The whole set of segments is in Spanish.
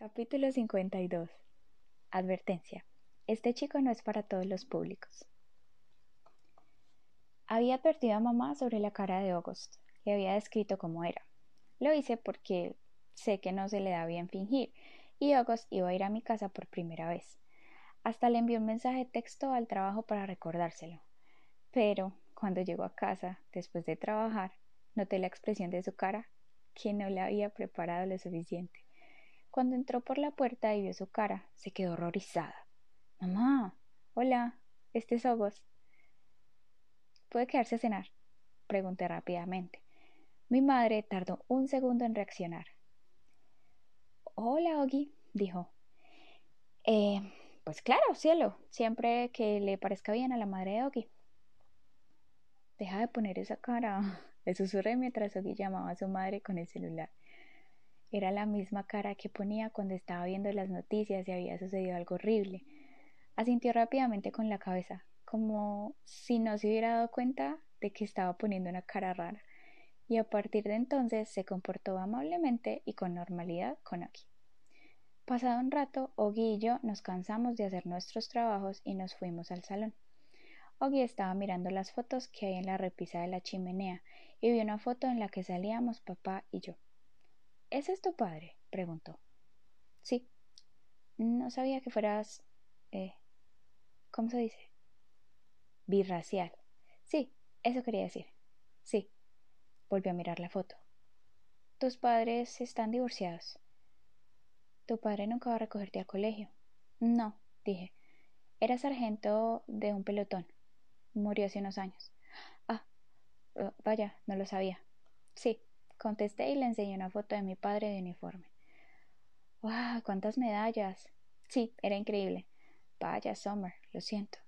Capítulo 52. Advertencia. Este chico no es para todos los públicos. Había advertido a mamá sobre la cara de August. Le había descrito cómo era. Lo hice porque sé que no se le da bien fingir, y August iba a ir a mi casa por primera vez. Hasta le envié un mensaje de texto al trabajo para recordárselo. Pero, cuando llegó a casa, después de trabajar, noté la expresión de su cara, que no le había preparado lo suficiente. Cuando entró por la puerta y vio su cara, se quedó horrorizada. Mamá, hola, este es Ogos. ¿Puede quedarse a cenar? Pregunté rápidamente. Mi madre tardó un segundo en reaccionar. Hola, Ogi, dijo. Eh, pues claro, cielo, siempre que le parezca bien a la madre de Ogi. Deja de poner esa cara, le susurré mientras Ogi llamaba a su madre con el celular. Era la misma cara que ponía cuando estaba viendo las noticias y había sucedido algo horrible. Asintió rápidamente con la cabeza, como si no se hubiera dado cuenta de que estaba poniendo una cara rara, y a partir de entonces se comportó amablemente y con normalidad con Ogi. Pasado un rato, Ogi y yo nos cansamos de hacer nuestros trabajos y nos fuimos al salón. Ogi estaba mirando las fotos que hay en la repisa de la chimenea y vio una foto en la que salíamos papá y yo. ¿Ese es tu padre? preguntó. Sí. No sabía que fueras. Eh, ¿Cómo se dice? Birracial. Sí, eso quería decir. Sí. Volvió a mirar la foto. Tus padres están divorciados. Tu padre nunca va a recogerte al colegio. No, dije. Era sargento de un pelotón. Murió hace unos años. Ah, oh, vaya, no lo sabía. Sí, Contesté y le enseñé una foto de mi padre de uniforme. ¡Wow! ¡Cuántas medallas! Sí, era increíble. Vaya, Summer, lo siento.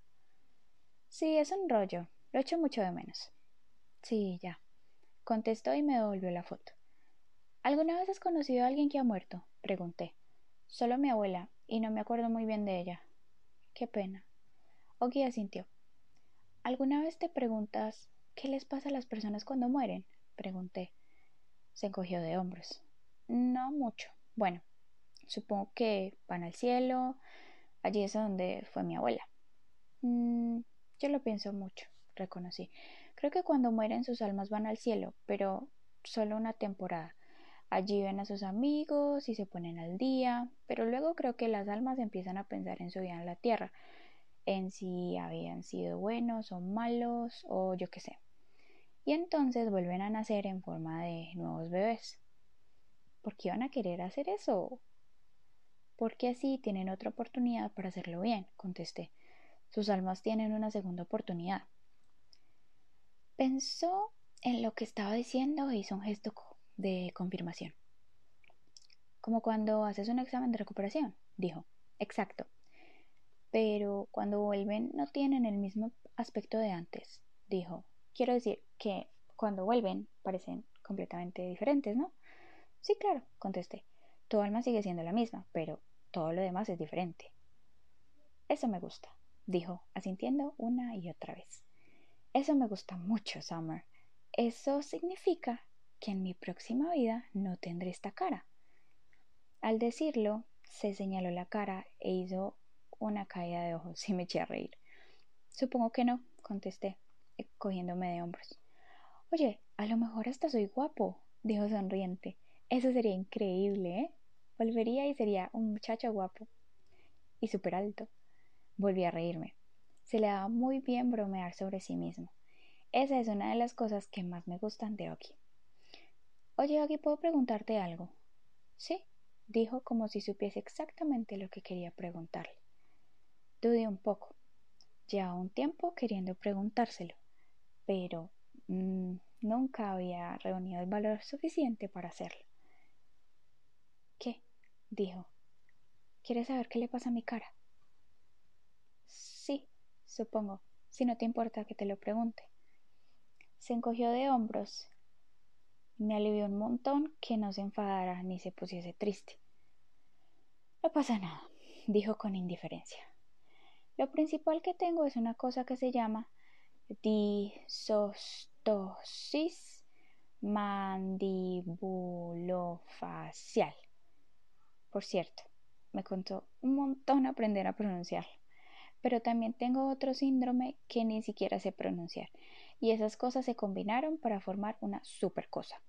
Sí, es un rollo. Lo echo mucho de menos. Sí, ya. Contestó y me devolvió la foto. ¿Alguna vez has conocido a alguien que ha muerto? Pregunté. Solo mi abuela, y no me acuerdo muy bien de ella. Qué pena. Ogi asintió. ¿Alguna vez te preguntas qué les pasa a las personas cuando mueren? Pregunté. Se encogió de hombros. No mucho. Bueno, supongo que van al cielo. Allí es donde fue mi abuela. Mm, yo lo pienso mucho, reconocí. Creo que cuando mueren sus almas van al cielo, pero solo una temporada. Allí ven a sus amigos y se ponen al día, pero luego creo que las almas empiezan a pensar en su vida en la tierra, en si habían sido buenos o malos o yo qué sé y entonces vuelven a nacer en forma de nuevos bebés. ¿Por qué van a querer hacer eso? Porque así tienen otra oportunidad para hacerlo bien, contesté. Sus almas tienen una segunda oportunidad. Pensó en lo que estaba diciendo e hizo un gesto de confirmación. Como cuando haces un examen de recuperación, dijo. Exacto. Pero cuando vuelven no tienen el mismo aspecto de antes, dijo. Quiero decir que cuando vuelven parecen completamente diferentes, ¿no? Sí, claro, contesté. Tu alma sigue siendo la misma, pero todo lo demás es diferente. Eso me gusta, dijo, asintiendo una y otra vez. Eso me gusta mucho, Summer. Eso significa que en mi próxima vida no tendré esta cara. Al decirlo, se señaló la cara e hizo una caída de ojos y me eché a reír. Supongo que no, contesté cogiéndome de hombros. Oye, a lo mejor hasta soy guapo, dijo sonriente. Eso sería increíble, ¿eh? Volvería y sería un muchacho guapo. Y súper alto. Volví a reírme. Se le daba muy bien bromear sobre sí mismo. Esa es una de las cosas que más me gustan de Oki. Oye, Oki, ¿puedo preguntarte algo? Sí, dijo como si supiese exactamente lo que quería preguntarle. Dudé un poco. Ya un tiempo queriendo preguntárselo pero mm, nunca había reunido el valor suficiente para hacerlo. ¿Qué? dijo. ¿Quieres saber qué le pasa a mi cara? Sí, supongo, si no te importa que te lo pregunte. Se encogió de hombros. Me alivió un montón que no se enfadara ni se pusiese triste. No pasa nada, dijo con indiferencia. Lo principal que tengo es una cosa que se llama disostosis mandibulofacial. Por cierto, me contó un montón aprender a pronunciar. Pero también tengo otro síndrome que ni siquiera sé pronunciar. Y esas cosas se combinaron para formar una super cosa.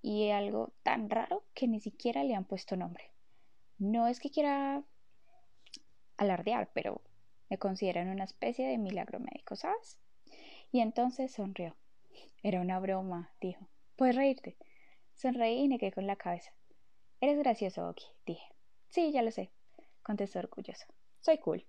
Y algo tan raro que ni siquiera le han puesto nombre. No es que quiera alardear, pero me consideran una especie de milagro médico, ¿sabes? Y entonces sonrió. Era una broma, dijo. Puedes reírte. Sonreí y negué con la cabeza. Eres gracioso, Oki, dije. Sí, ya lo sé, contestó orgulloso. Soy cool.